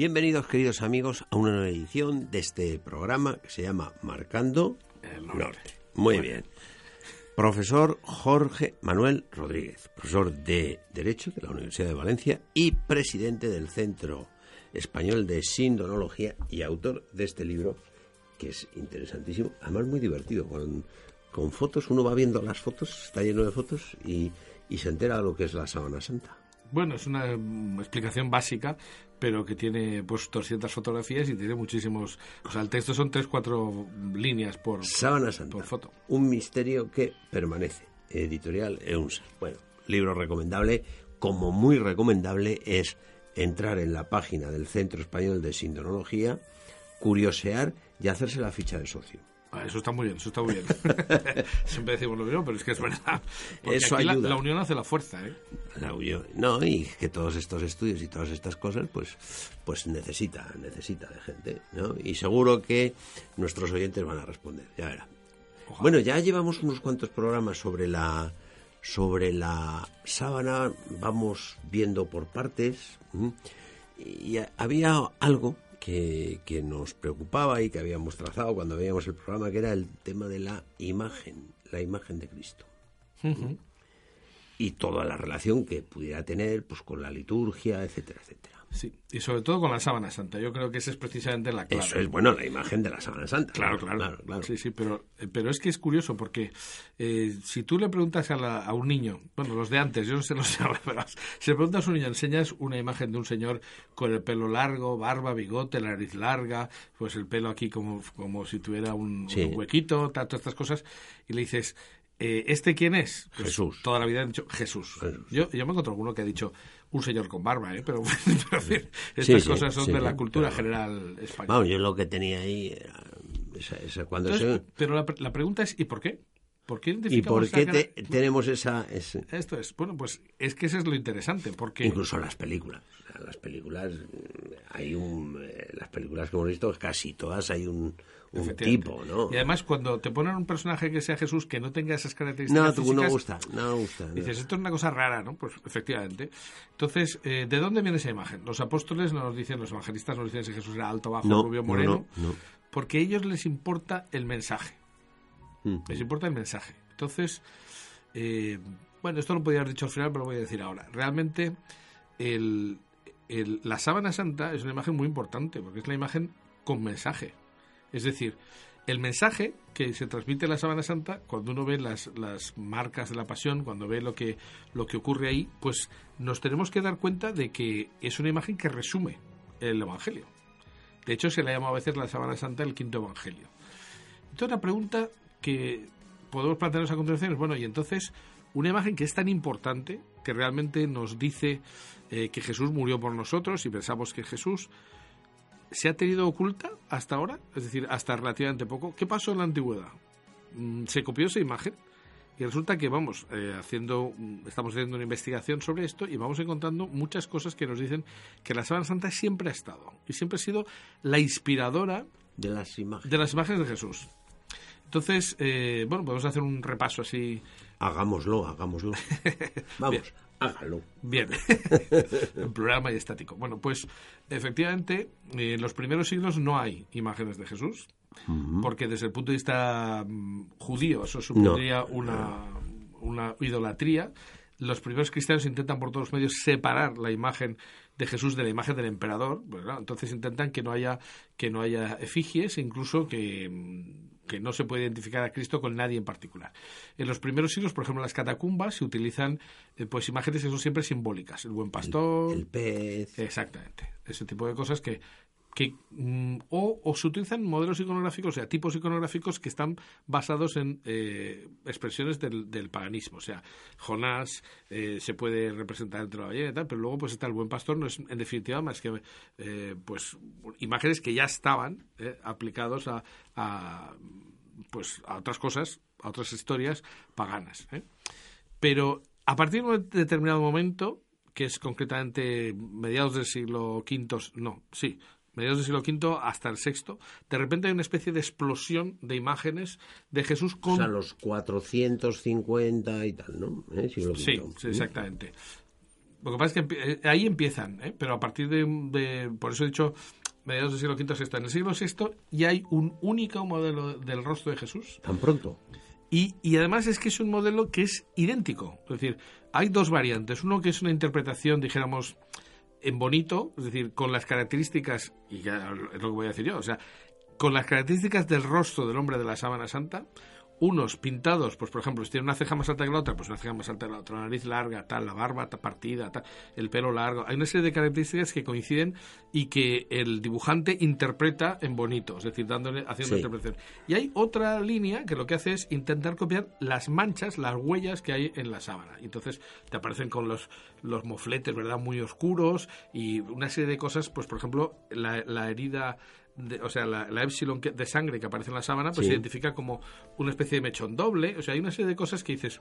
Bienvenidos, queridos amigos, a una nueva edición de este programa que se llama Marcando el Norte. Muy bien. Profesor Jorge Manuel Rodríguez, profesor de Derecho de la Universidad de Valencia y presidente del Centro Español de Sindonología y autor de este libro que es interesantísimo, además muy divertido, con, con fotos, uno va viendo las fotos, está lleno de fotos y, y se entera de lo que es la sábana santa. Bueno, es una mm, explicación básica, pero que tiene pues 200 fotografías y tiene muchísimos... O sea, el texto son 3-4 líneas por, Sábana Santa, por foto. un misterio que permanece. Editorial EUNSA. Bueno, libro recomendable, como muy recomendable es entrar en la página del Centro Español de Sindonología, curiosear y hacerse la ficha de socio. Ah, eso está muy bien, eso está muy bien. Siempre decimos lo mismo, pero es que es verdad. Porque Eso aquí ayuda. La, unión hace la fuerza, ¿eh? La unión- no, y que todos estos estudios y todas estas cosas, pues, pues necesita, necesita de gente, ¿no? Y seguro que nuestros oyentes van a responder, ya verá. Bueno, ya llevamos unos cuantos programas sobre la sobre la sábana, vamos viendo por partes, y había algo que, que nos preocupaba y que habíamos trazado cuando veíamos el programa, que era el tema de la imagen, la imagen de Cristo y toda la relación que pudiera tener pues con la liturgia, etcétera, etcétera. Sí, y sobre todo con la sábana santa. Yo creo que esa es precisamente la clave. Eso es bueno, la imagen de la Sábana Santa. Claro, claro, claro, claro. Sí, sí, pero, eh, pero es que es curioso porque eh, si tú le preguntas a, la- a un niño, bueno, los de antes, yo no sé los de ahora, pero si le preguntas a un niño, enseñas una imagen de un señor con el pelo largo, barba, bigote, la nariz larga, pues el pelo aquí como, como si tuviera un, Sí. un huequito, todas estas cosas, y le dices, eh, ¿este quién es? Pues Jesús. Toda la vida han dicho Jesús. Jesús. Yo, yo me encuentro alguno que ha dicho un señor con barba, ¿eh? pero, estas sí, cosas son sí, de la cultura pero- general española. Vamos, yo lo que tenía ahí era esa, esa- cuando Entonces, se- pero la, la pregunta es, ¿y por qué? ¿Por qué ¿Y por qué cara- te- tenemos esa, ese- Esto es, bueno, pues es que eso es lo interesante, porque... incluso las películas? Las películas hay un eh, las películas que hemos visto casi todas hay un, tipo, ¿no? Y además, cuando te ponen un personaje que sea Jesús, que no tenga esas características No, tú no físicas, gusta, no gusta. no. Dices, esto es una cosa rara, ¿no? Pues efectivamente. Entonces, eh, ¿de dónde viene esa imagen? Los apóstoles no nos dicen, los evangelistas no nos dicen si Jesús era alto, bajo, No, rubio, no, moreno, no, no. porque a ellos les importa el mensaje. Mm. Les importa el mensaje. Entonces, eh, bueno, esto lo podía haber dicho al final, pero lo voy a decir ahora. Realmente, el- el- la sábana santa es una imagen muy importante, porque es la imagen con mensaje. Es decir, el mensaje que se transmite en la sábana santa, cuando uno ve las, las marcas de la pasión, cuando ve lo que, lo que ocurre ahí, pues nos tenemos que dar cuenta de que es una imagen que resume el Evangelio. De hecho, se le llama a veces la sábana santa el quinto Evangelio. Entonces, la pregunta que podemos plantearnos a continuación es, bueno, y entonces, una imagen que es tan importante, que realmente nos dice eh, que Jesús murió por nosotros y pensamos que Jesús se ha tenido oculta hasta ahora, es decir, hasta relativamente poco. ¿Qué pasó en la antigüedad? Mm, Se copió esa imagen y resulta que vamos eh, haciendo, estamos haciendo una investigación sobre esto y vamos encontrando muchas cosas que nos dicen que la Sábana Santa siempre ha estado y siempre ha sido la inspiradora De las imágenes. de las imágenes de Jesús. Entonces, eh, bueno, podemos hacer un repaso así. Hagámoslo, hagámoslo. Vamos, Bien. hágalo. Bien, en plural majestático. Bueno, pues efectivamente, en los primeros siglos no hay imágenes de Jesús, porque desde el punto de vista mm, judío eso supondría una, una idolatría. Los primeros cristianos intentan por todos los medios separar la imagen de Jesús de la imagen del emperador. Pues, entonces intentan que no haya que no haya efigies, incluso que, mm, que no se puede identificar a Cristo con nadie en particular. En los primeros siglos, por ejemplo, en las catacumbas se utilizan eh, pues imágenes que son siempre simbólicas. El buen pastor, El pez. Exactamente. Ese tipo de cosas que, que mm, o, o se utilizan modelos iconográficos, o sea, tipos iconográficos que están basados en eh, expresiones del, paganismo. O sea, Jonás eh, se puede representar entre la ballena y tal, pero luego pues está el buen pastor, no es en definitiva más que eh, pues imágenes que ya estaban eh, aplicados a, a, pues a otras cosas, a otras historias paganas. ¿eh? Pero a partir de un determinado momento, que es concretamente mediados del siglo V, no, sí, mediados del siglo V hasta el VI, de repente hay una especie de explosión de imágenes de Jesús con... O sea, los 450 y tal, ¿no? ¿Eh? Siglo Sí, V. sí, exactamente. Lo que pasa es que eh, ahí empiezan, ¿eh? pero a partir de, Por eso he dicho mediados del siglo V VI. En el siglo VI ya hay un único modelo del rostro de Jesús. ¿Tan pronto? Y, y, además es que es un modelo que es idéntico. Es decir, hay dos variantes. Uno que es una interpretación, dijéramos, en bonito, es decir, con las características, y ya es lo que voy a decir yo, o sea, con las características del rostro del hombre de la sábana santa, unos pintados, pues por ejemplo, si tiene una ceja más alta que la otra, pues una ceja más alta que la otra, la nariz larga, tal, la barba partida, tal, el pelo largo. Hay una serie de características que coinciden y que el dibujante interpreta en bonito, es decir, dándole, haciendo interpretación. Y hay otra línea que lo que hace es intentar copiar las manchas, las huellas que hay en la sábana. Entonces te aparecen con los, los mofletes, ¿verdad?, muy oscuros y una serie de cosas, pues por ejemplo, la, la herida o sea, la, la, epsilon de sangre que aparece en la sábana, pues se identifica como una especie de mechón doble. O sea, hay una serie de cosas que dices,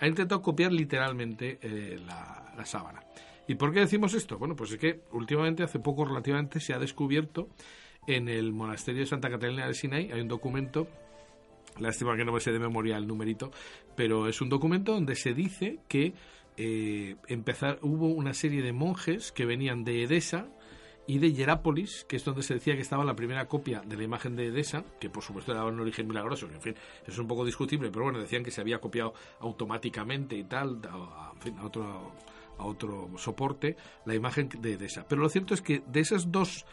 ha intentado copiar literalmente eh, la, sábana. ¿Y por qué decimos esto? Bueno, pues es que últimamente, hace poco relativamente, se ha descubierto en el monasterio de Santa Catalina del Sinai, hay un documento, lástima que no me sé de memoria el numerito, pero es un documento donde se dice que eh, empezar, hubo una serie de monjes que venían de Edesa, y de Hierápolis, que es donde se decía que estaba la primera copia de la imagen de Edesa, que por supuesto era un origen milagroso, en fin, es un poco discutible, pero bueno, decían que se había copiado automáticamente y tal, a otro, a otro soporte, la imagen de Edesa. Pero lo cierto es que de esas dos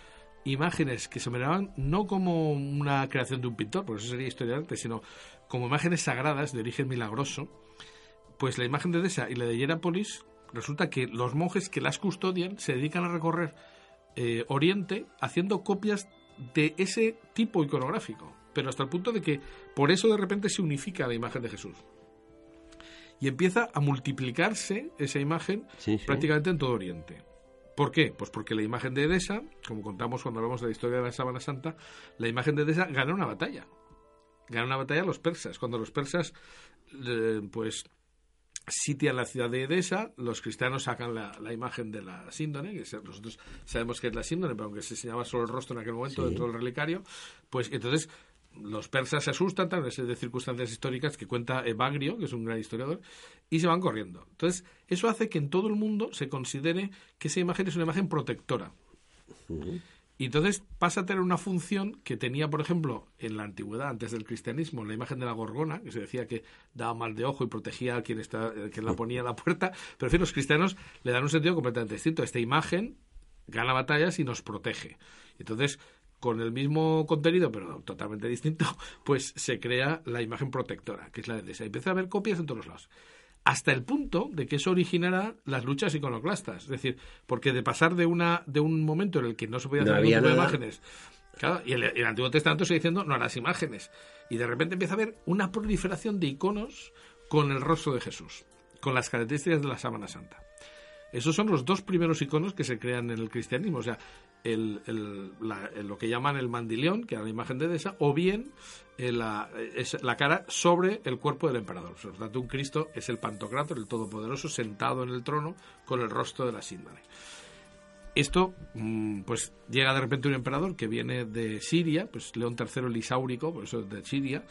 imágenes que se miraban no como una creación de un pintor, porque eso sería historia de arte, sino como imágenes sagradas de origen milagroso, pues la imagen de Edesa y la de Hierápolis, resulta que los monjes que las custodian se dedican a recorrer eh, Oriente haciendo copias de ese tipo iconográfico, pero hasta el punto de que por eso de repente se unifica la imagen de Jesús. Y empieza a multiplicarse esa imagen prácticamente en todo Oriente. ¿Por qué? Pues porque la imagen de Edesa, como contamos cuando hablamos de la historia de la Sábana Santa, la imagen de Edesa gana una batalla. Gana una batalla a los persas. Cuando los persas, eh, pues, sitian la ciudad de Edesa, los cristianos sacan la, imagen de la síndone, que nosotros sabemos que es la síndone, pero aunque se enseñaba solo el rostro en aquel momento dentro del relicario, pues entonces los persas se asustan, tal vez de circunstancias históricas que cuenta Evagrio, que es un gran historiador, y se van corriendo. Entonces, eso hace que en todo el mundo se considere que esa imagen es una imagen protectora. Y entonces pasa a tener una función que tenía, por ejemplo, en la antigüedad, antes del cristianismo, la imagen de la gorgona, que se decía que daba mal de ojo y protegía a quien, está, eh, quien la ponía a la puerta, pero en fin, los cristianos le dan un sentido completamente distinto. Esta imagen gana batallas y nos protege. Entonces, con el mismo contenido, pero totalmente distinto, pues se crea la imagen protectora, que es la de esa. Empieza a haber copias en todos los lados hasta el punto de que eso originará las luchas iconoclastas. Es decir, porque de pasar de una de un momento en el que no se podía hacer ningún imágenes, claro, y el, el, Antiguo Testamento se diciendo no a las imágenes, y de repente empieza a haber una proliferación de iconos con el rostro de Jesús, con las características de la sábana santa. Esos son los dos primeros iconos que se crean en el cristianismo. O sea, el, lo que llaman el mandileón, que era la imagen de Desa, o bien eh, la, la cara sobre el cuerpo del emperador. Por lo tanto, un Cristo es el Pantocrator, el Todopoderoso, sentado en el trono con el rostro de la síndone. Esto, mm, pues llega de repente un emperador que viene de Siria, pues León III el Isáurico, por eso es de Siria,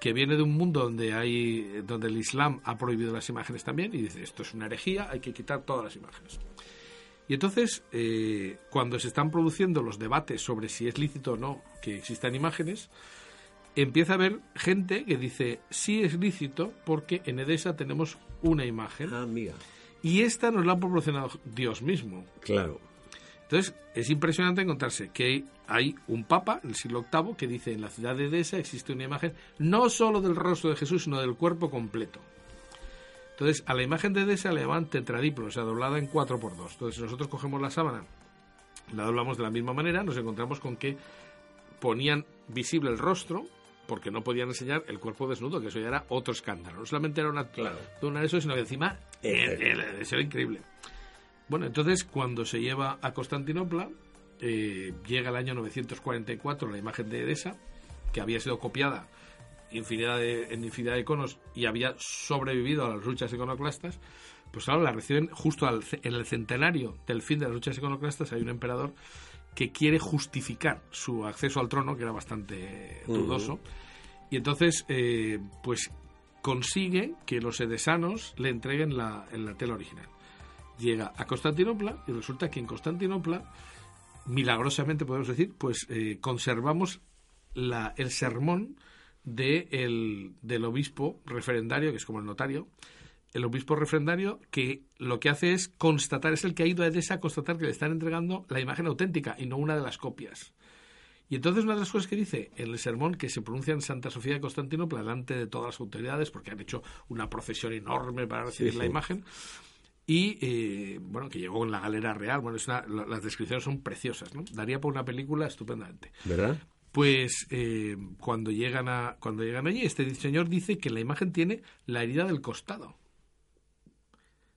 que viene de un mundo donde hay donde el Islam ha prohibido las imágenes también y dice esto es una herejía, hay que quitar todas las imágenes. Y entonces, eh, cuando se están produciendo los debates sobre si es lícito o no que existan imágenes, empieza a haber gente que dice, sí es lícito porque en Edesa tenemos una imagen. Ah, y esta nos la ha proporcionado Dios mismo. Claro. Entonces, es impresionante encontrarse que hay un papa, en el siglo VIII, que dice en la ciudad de Edesa existe una imagen no solo del rostro de Jesús, sino del cuerpo completo. Entonces, a la imagen de Desa le llaman tetradiplo, o sea, doblada en 4 por 2 Entonces, nosotros cogemos la sábana, la doblamos de la misma manera, nos encontramos con que ponían visible el rostro, porque no podían enseñar el cuerpo desnudo, que eso ya era otro escándalo. No solamente era una, claro. de eso, sino que encima eso era increíble. Bueno, entonces, cuando se lleva a Constantinopla, eh, llega el año 944 la imagen de Edesa, que había sido copiada infinidad de, en infinidad de iconos y había sobrevivido a las luchas iconoclastas, pues ahora la reciben justo en el centenario del fin de las luchas iconoclastas. Hay un emperador que quiere justificar su acceso al trono, que era bastante dudoso, y entonces, eh, pues consigue que los edesanos le entreguen la, la tela original. llega a Constantinopla y resulta que en Constantinopla, milagrosamente podemos decir, pues eh, conservamos la, el sermón de el, del obispo referendario, que es como el notario, el obispo refrendario que lo que hace es constatar, es el que ha ido a Edesa a constatar que le están entregando la imagen auténtica y no una de las copias. Y entonces una de las cosas que dice en el sermón que se pronuncia en Santa Sofía de Constantinopla delante de todas las autoridades, porque han hecho una procesión enorme para recibir la imagen, y eh, bueno, que llegó en la galera real, bueno, es las descripciones son preciosas, ¿no? Daría por una película estupendamente. ¿Verdad? Pues eh, cuando llegan a cuando llegan allí, este señor dice que la imagen tiene la herida del costado.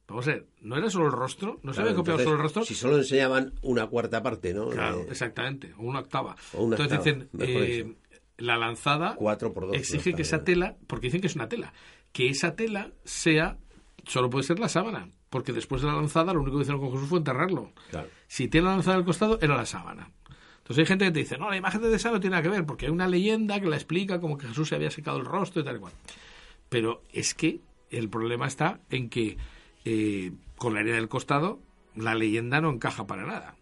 Vamos a ver, ¿no era solo el rostro? ¿No se había copiado solo el rostro? Si solo enseñaban una cuarta parte, ¿no? Claro, exactamente, o una octava. Entonces dicen, eh, la lanzada Cuatro por dos, exige que esa tela, porque dicen que es una tela, que esa tela sea, solo puede ser la sábana, porque después de la lanzada lo único que hicieron con Jesús fue enterrarlo. Si tiene la lanzada al costado, era la sábana. Entonces hay gente que te dice, no, la imagen de esa no tiene nada que ver, porque hay una leyenda que la explica como que Jesús se había secado el rostro y tal y cual. Pero es que el problema está en que eh, con la herida del costado, la leyenda no encaja para nada.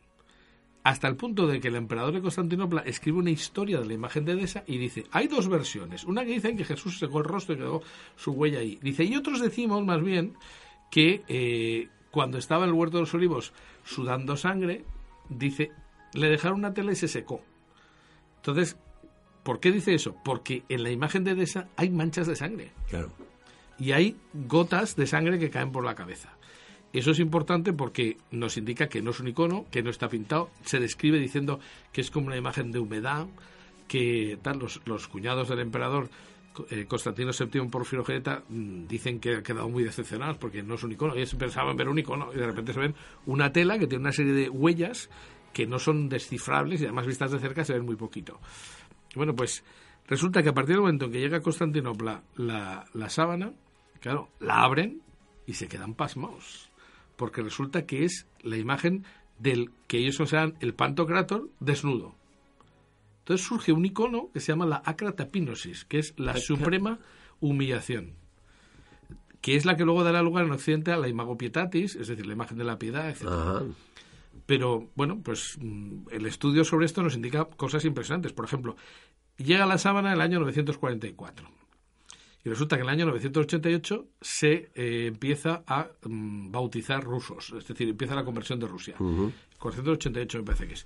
Hasta el punto de que el emperador de Constantinopla escribe una historia de la imagen de Edesa y dice, hay dos versiones. Una que dice que Jesús secó el rostro y quedó su huella ahí. Dice, y otros decimos más bien que eh, cuando estaba en el huerto de los olivos sudando sangre, dice, le dejaron una tela y se secó. Entonces, ¿por qué dice eso? Porque en la imagen de Edesa hay manchas de sangre. Claro y hay gotas de sangre que caen por la cabeza. Eso es importante porque nos indica que no es un icono, que no está pintado. Se describe diciendo que es como una imagen de humedad, que tal, los, cuñados del emperador eh, Constantino VII Porfirogeneta mm, dicen que han quedado muy decepcionados porque no es un icono. Ellos pensaban ver un icono y de repente se ven una tela que tiene una serie de huellas que no son descifrables y además vistas de cerca se ven muy poquito. Bueno, pues resulta que a partir del momento en que llega a Constantinopla la, la sábana, Claro, la abren y se quedan pasmados, porque resulta que es la imagen del que ellos consideran el Pantocrator desnudo. Entonces surge un icono que se llama la acratapinosis, que es la suprema humillación, que es la que luego dará lugar en Occidente a la imagopietatis, es decir, la imagen de la piedad, etc. Pero bueno, pues mm, el estudio sobre esto nos indica cosas impresionantes. Por ejemplo, llega la sábana en el año 944 y resulta que en el año 988 se eh, empieza a mm, bautizar rusos, es decir, empieza la conversión de Rusia. 488 me parece que es.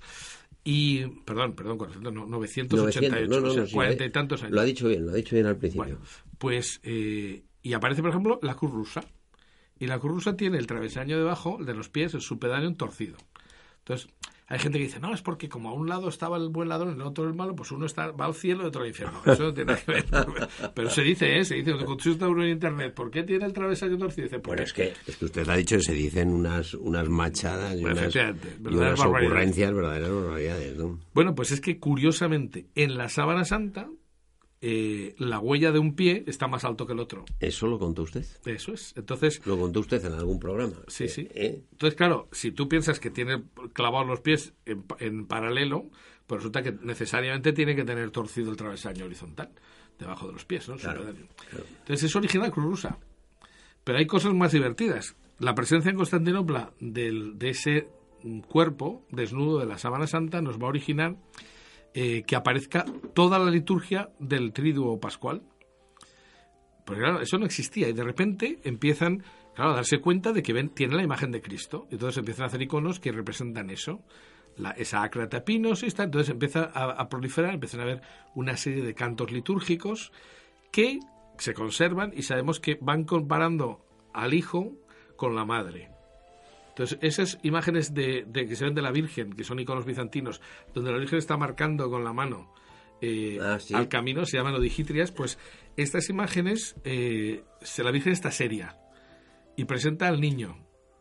Y, perdón, perdón, 988, o sea, cuarenta y tantos años. Lo ha dicho bien, lo ha dicho bien al principio. Bueno, pues, eh, y aparece, por ejemplo, la cruz rusa. Y la cruz rusa tiene el travesaño debajo, de los pies, el supedáneo torcido. Entonces, hay gente que dice, no, es porque como a un lado estaba el buen ladrón y el otro el malo, pues uno está, va al cielo y otro al infierno. Eso no tiene que ver. Pero se dice, ¿eh? Se dice, cuando consulta uno en internet, ¿por qué tiene el travesaño torcido? Dice, bueno, es que, es que usted ha dicho, se dicen unas, unas machadas y unas, unas ocurrencias verdaderas barbaridades. ¿no? Bueno, pues es que curiosamente, en la sábana santa eh, la huella de un pie está más alto que el otro. ¿Eso lo contó usted? Eso es. Entonces. ¿Lo contó usted en algún programa? Sí, sí. ¿Eh? Entonces, claro, si tú piensas que tiene clavados los pies en, paralelo, pues resulta que necesariamente tiene que tener torcido el travesaño horizontal debajo de los pies, ¿no? Entonces, es original Cruz Rusa. Pero hay cosas más divertidas. La presencia en Constantinopla del, de ese cuerpo desnudo de la sábana santa nos va a originar eh, que aparezca toda la liturgia del triduo pascual. Porque claro, eso no existía y de repente empiezan claro, a darse cuenta de que ven, tienen la imagen de Cristo. Y entonces empiezan a hacer iconos que representan eso. La, esa acratapinos, está, entonces empieza a, a, proliferar, empiezan a haber una serie de cantos litúrgicos que se conservan y sabemos que van comparando al hijo con la madre. Entonces, esas imágenes de, que se ven de la Virgen, que son iconos bizantinos, donde la Virgen está marcando con la mano eh, ah, al camino, se llaman odigitrias, pues estas imágenes, eh, la Virgen está seria y presenta al niño.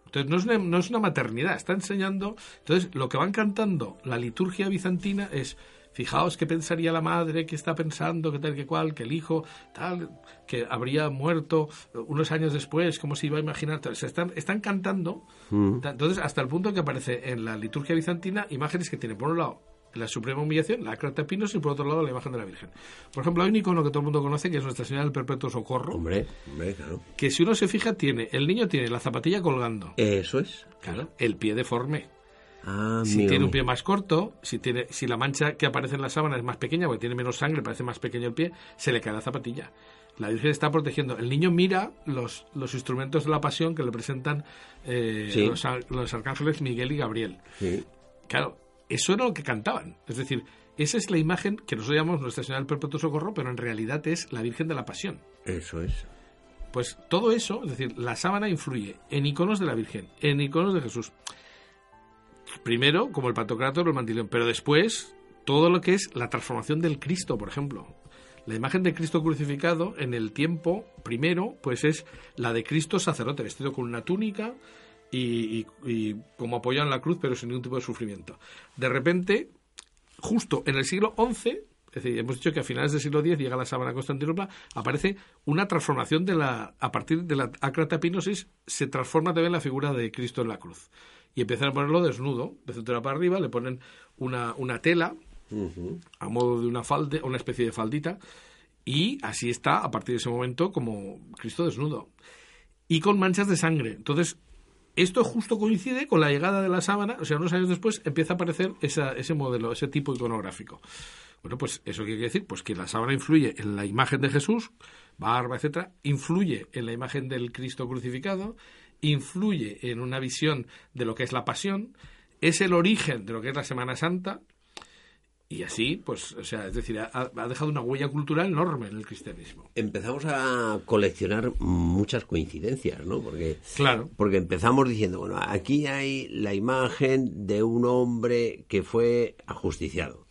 Entonces, no es, una, no es una maternidad, está enseñando. Entonces, lo que van cantando la liturgia bizantina es Fijaos qué pensaría la madre, que está pensando, que tal, que cual, que el hijo, tal, que habría muerto unos años después, cómo se iba a imaginar. Se están, están cantando, mm. entonces hasta el punto que aparece en la liturgia bizantina imágenes que tienen, por un lado, la suprema humillación, la acra tapinos y por otro lado la imagen de la Virgen. Por ejemplo, hay un icono que todo el mundo conoce que es Nuestra Señora del Perpetuo Socorro. Hombre, hombre, claro. Que si uno se fija, tiene, el niño tiene la zapatilla colgando. Eso es. Claro, el pie deforme. Ah, Si mío, tiene un pie más corto, si tiene, si la mancha que aparece en la sábana es más pequeña, porque tiene menos sangre, parece más pequeño el pie, se le cae la zapatilla. La Virgen está protegiendo. El niño mira los, los instrumentos de la pasión que le presentan eh, Sí. los, ar- los arcángeles Miguel y Gabriel. Sí. Claro, eso era lo que cantaban. Es decir, esa es la imagen que nosotros llamamos Nuestra Señora del Perpetuo Socorro, pero en realidad es la Virgen de la Pasión. Eso es. Pues todo eso, es decir, la sábana influye en iconos de la Virgen, en iconos de Jesús. Primero, como el pantocrátor o el mantilón, pero después todo lo que es la transformación del Cristo, por ejemplo. La imagen de Cristo crucificado en el tiempo primero, pues es la de Cristo sacerdote, vestido con una túnica y, y- y como apoyado en la cruz, pero sin ningún tipo de sufrimiento. De repente, justo en el siglo XI, es decir, hemos dicho que a finales del siglo X llega la sábana a Constantinopla, aparece una transformación de la, a partir de la acratapinosis, se transforma también la figura de Cristo en la cruz. Y empiezan a ponerlo desnudo, de cintura para arriba, le ponen una, una tela a modo de una falde, una especie de faldita, y así está a partir de ese momento como Cristo desnudo. Y con manchas de sangre. Entonces, esto justo coincide con la llegada de la sábana, o sea, unos años después empieza a aparecer esa- ese modelo, ese tipo iconográfico. Bueno, pues eso qué quiere decir, pues que la sábana influye en la imagen de Jesús, barba, etcétera, influye en la imagen del Cristo crucificado, influye en una visión de lo que es la pasión, es el origen de lo que es la Semana Santa, y así, pues, o sea, es decir, ha, ha dejado una huella cultural enorme en el cristianismo. Empezamos a coleccionar muchas coincidencias, ¿no? Porque Claro. Porque empezamos diciendo, bueno, aquí hay la imagen de un hombre que fue ajusticiado.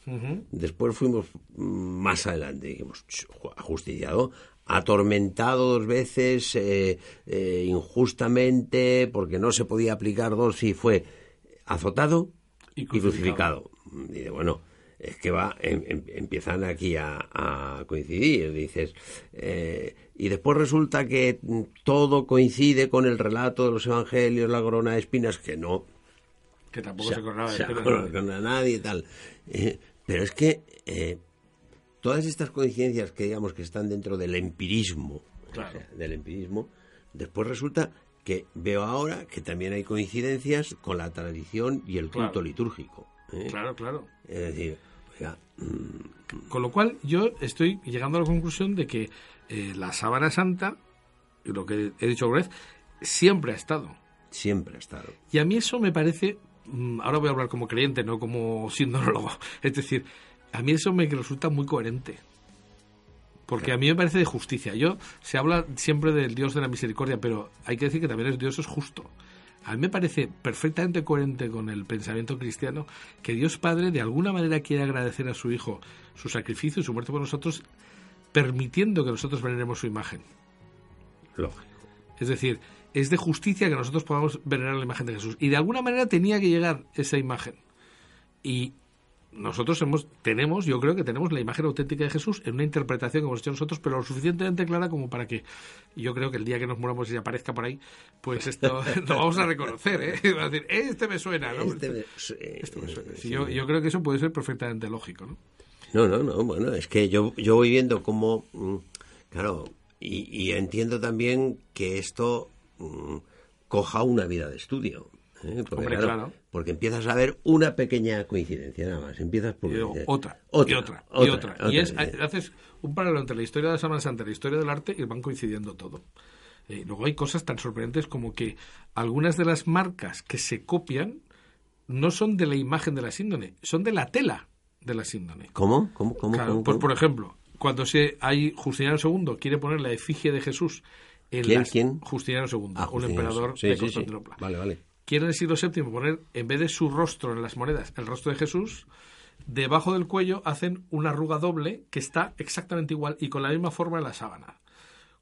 Después fuimos mm, más adelante, dijimos, "Ch, jo, ajusticiado, atormentado dos veces eh, eh, injustamente porque no se podía aplicar dos y fue azotado Y y crucificado. crucificado. Y de, bueno, es que va, em- em- empiezan aquí a, a coincidir, dices. eh, y después resulta que todo coincide con el relato de los evangelios, la corona de espinas, que no, Que tampoco se, se coronaba de se pelo, acuerda ¿no? con a nadie y tal. Eh, pero es que eh, todas estas coincidencias que digamos que están dentro del empirismo, o Claro. sea, del empirismo, después resulta que veo ahora que también hay coincidencias con la tradición y el culto Claro. litúrgico. ¿eh? Claro, claro. Es decir, oiga, mm, Con lo cual, yo estoy llegando a la conclusión de que eh, la sábana santa, lo que he dicho alguna vez, siempre ha estado. siempre ha estado. Y a mí eso me parece, ahora voy a hablar como creyente, no como sindonólogo, es decir, a mí eso me resulta muy coherente. Porque a mí me parece de justicia. Yo se habla siempre del Dios de la misericordia, pero hay que decir que también es Dios es justo. A mí me parece perfectamente coherente con el pensamiento cristiano que Dios Padre de alguna manera quiere agradecer a su Hijo su sacrificio y su muerte por nosotros, permitiendo que nosotros veneremos su imagen. Lógico. Es decir, es de justicia que nosotros podamos venerar la imagen de Jesús. Y de alguna manera tenía que llegar esa imagen. Y nosotros hemos, tenemos, yo creo que tenemos la imagen auténtica de Jesús en una interpretación que hemos hecho nosotros, pero lo suficientemente clara como para que yo creo que el día que nos muramos y aparezca por ahí, pues esto lo vamos a reconocer, ¿eh? Va a decir, este me suena, ¿no? Este me- eh, Este me suena. eh, Sí, yo, yo creo que eso puede ser perfectamente lógico, ¿no? No, no, no, bueno, es que yo, yo voy viendo cómo, mm, claro, y, y entiendo también que esto mm, coja una vida de estudio. ¿eh? Porque, Hombre, claro. porque empiezas a ver una pequeña coincidencia, nada más. Empiezas por Y luego otra, otra, y otra, y otra, otra. Y es, haces un paralelo entre la historia de la Semana Santa y la historia del arte y van coincidiendo todo. Eh, luego hay cosas tan sorprendentes como que algunas de las marcas que se copian no son de la imagen de la síndone, son de la tela de la síndone. ¿Cómo? ¿Cómo? ¿Cómo? Claro, cómo, pues cómo? por ejemplo, cuando se hay Justiniano II quiere poner la efigie de Jesús en ¿Quién, las- quién? Justiniano II, Ah, un emperador sí, de sí, sí. Constantinopla Vale, vale. quiere en el siglo VII poner, en vez de su rostro en las monedas, el rostro de Jesús, debajo del cuello hacen una arruga doble que está exactamente igual y con la misma forma en la sábana.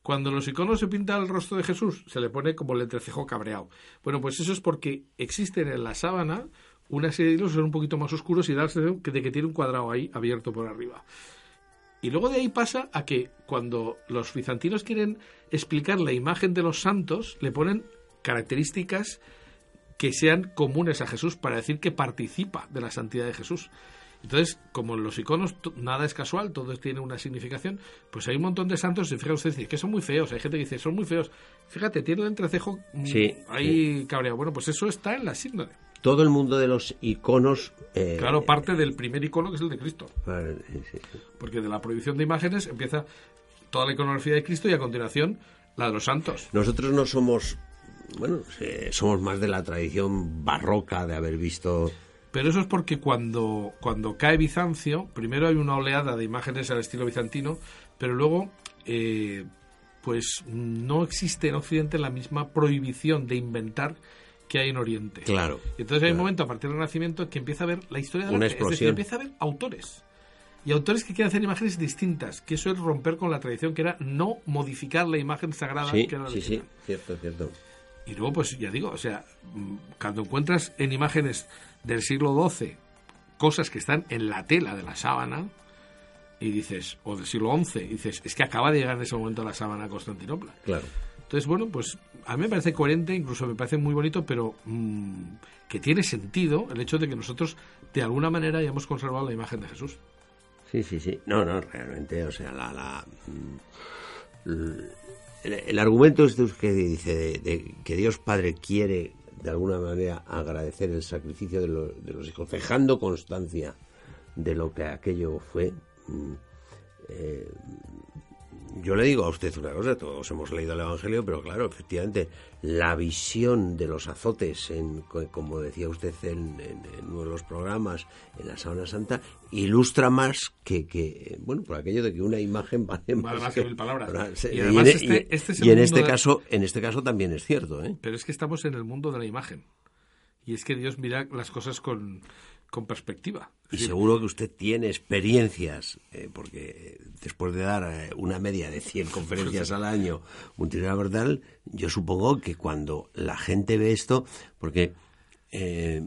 Cuando en los iconos se pinta el rostro de Jesús, se le pone como el entrecejo cabreado. Bueno, pues eso es porque existen en la sábana una serie de hilos que son un poquito más oscuros y da la sensación de que tiene un cuadrado ahí abierto por arriba. Y luego de ahí pasa a que cuando los bizantinos quieren explicar la imagen de los santos, le ponen características que sean comunes a Jesús para decir que participa de la santidad de Jesús. Entonces, como en los iconos nada es casual, todo tiene una significación, pues hay un montón de santos, y fíjate usted, que son muy feos. Hay gente que dice, son muy feos. Fíjate, tiene el entrecejo mm, ahí cabreado. Bueno, pues eso está en la síndrome. Todo el mundo de los iconos. Eh, claro, parte del primer icono que es el de Cristo. Porque de la prohibición de imágenes empieza toda la iconografía de Cristo y a continuación la de los santos. Nosotros no somos. Bueno, somos más de la tradición barroca de haber visto pero eso es porque cuando, cuando cae Bizancio, primero hay una oleada de imágenes al estilo bizantino, pero luego eh, pues no existe en Occidente la misma prohibición de inventar que hay en Oriente. Claro. Y entonces hay un momento a partir del Renacimiento que empieza a ver la historia de la Es decir, empieza a haber autores. Y autores que quieren hacer imágenes distintas, que eso es romper con la tradición que era no modificar la imagen sagrada sí, que era Sí, sí, cierto, cierto. Y luego, pues ya digo, o sea, cuando encuentras en imágenes del siglo XII cosas que están en la tela de la sábana y dices, o del siglo XI, y dices, es que acaba de llegar en ese momento la sábana a Constantinopla. Claro. Entonces, bueno, pues a mí me parece coherente, incluso me parece muy bonito, pero mm, que tiene sentido el hecho de que nosotros de alguna manera hayamos conservado la imagen de Jesús. Sí, sí, sí. No, no, realmente, o sea, la... la mm, el, argumento este que dice de, que Dios Padre quiere de alguna manera agradecer el sacrificio de, los hijos, dejando constancia de lo que aquello fue. Mm, eh, yo le digo a usted una cosa, todos hemos leído el Evangelio, pero claro, efectivamente, la visión de los azotes, en, como decía usted en, uno de los programas, en la Sábana Santa, ilustra más que, bueno, por aquello de que una imagen vale más, que, mil palabras. Y, en, este, este en este caso, en este caso también es cierto. ¿eh? Pero es que estamos en el mundo de la imagen. Y es que Dios mira las cosas con, con perspectiva. Y seguro que usted tiene experiencias, eh, porque después de dar eh, una media de 100 conferencias al año verdad yo supongo que cuando la gente ve esto, porque eh,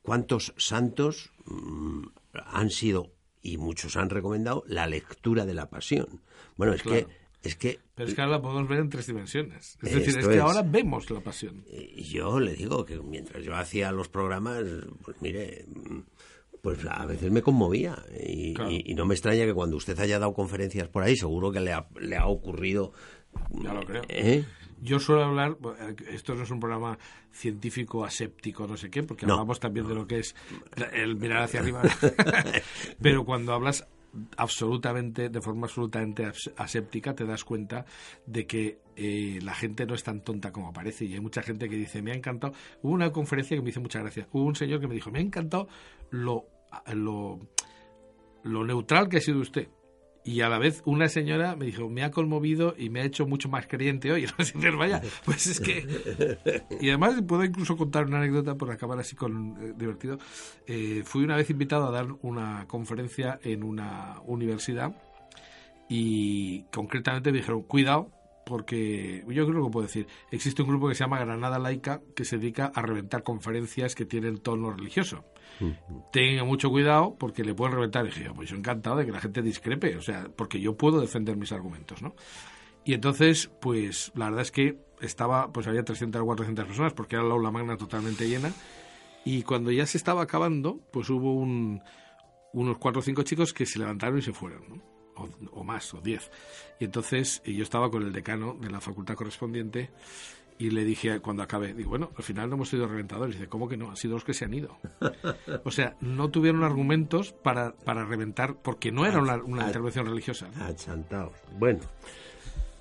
¿cuántos santos mm, han sido, y muchos han recomendado, la lectura de la pasión? Bueno, es que es que, Pero es que ahora la podemos ver en tres dimensiones. Es decir, es que ahora vemos la pasión. Y yo le digo que mientras yo hacía los programas, pues mire, pues a veces me conmovía. Y, no me extraña que cuando usted haya dado conferencias por ahí, seguro que le ha, le ha ocurrido. Ya lo creo. ¿Eh? Yo suelo hablar, esto no es un programa científico aséptico, no sé qué, porque hablamos también de lo que es el mirar hacia arriba. Pero cuando hablas absolutamente, de forma absolutamente aséptica, te das cuenta de que eh, la gente no es tan tonta como parece. Y hay mucha gente que dice, me ha encantado. Hubo una conferencia que me hizo mucha gracia. Hubo un señor que me dijo, me ha encantado lo, lo, lo neutral que ha sido usted. Y a la vez una señora me dijo, me ha conmovido y me ha hecho mucho más creyente hoy. No vaya, pues es que... Y además puedo incluso contar una anécdota por acabar así con eh, divertido. Eh, fui una vez invitado a dar una conferencia en una universidad y concretamente me dijeron, cuidado, porque yo creo que puedo decir, existe un grupo que se llama Granada Laica que se dedica a reventar conferencias que tienen tono religioso. Tenga mucho cuidado porque le pueden reventar. Y dije, pues yo encantado de que la gente discrepe, o sea, porque yo puedo defender mis argumentos, ¿no? Y entonces, pues la verdad es que estaba, pues había 300 o 400 personas porque era la aula magna totalmente llena. Y cuando ya se estaba acabando, pues hubo un, unos cuatro o cinco chicos que se levantaron y se fueron. O, más, o diez. Y entonces yo estaba con el decano de la facultad correspondiente y le dije cuando acabé, digo, bueno, al final no hemos sido reventadores. Y dice, ¿cómo que no? Han sido los que se han ido. O sea, no tuvieron argumentos para, para reventar, porque no era una, intervención religiosa. Achantados. Bueno,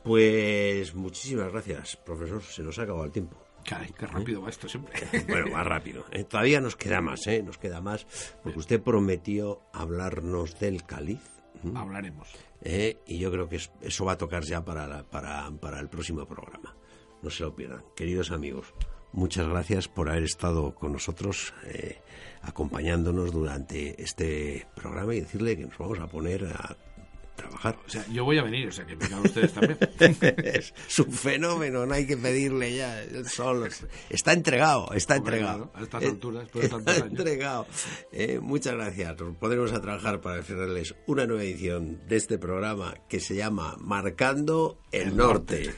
pues muchísimas gracias, profesor. Se nos ha acabado el tiempo. Caray, qué rápido va esto siempre. bueno, más rápido. ¿eh? Todavía nos queda más, ¿eh? Nos queda más, porque usted prometió hablarnos del cáliz. Hablaremos. ¿Eh? Y yo creo que eso va a tocar ya para, para, para el próximo programa no se lo pierdan. Queridos amigos, muchas gracias por haber estado con nosotros, eh, acompañándonos durante este programa y decirle que nos vamos a poner a trabajar. O sea, yo voy a venir, o sea, que vengan ustedes también. es un fenómeno, no hay que pedirle ya. Solo. Está entregado, está entregado. A estas alturas, está entregado. Eh, muchas gracias. Nos podremos a trabajar para ofrecerles una nueva edición de este programa que se llama Marcando el, norte.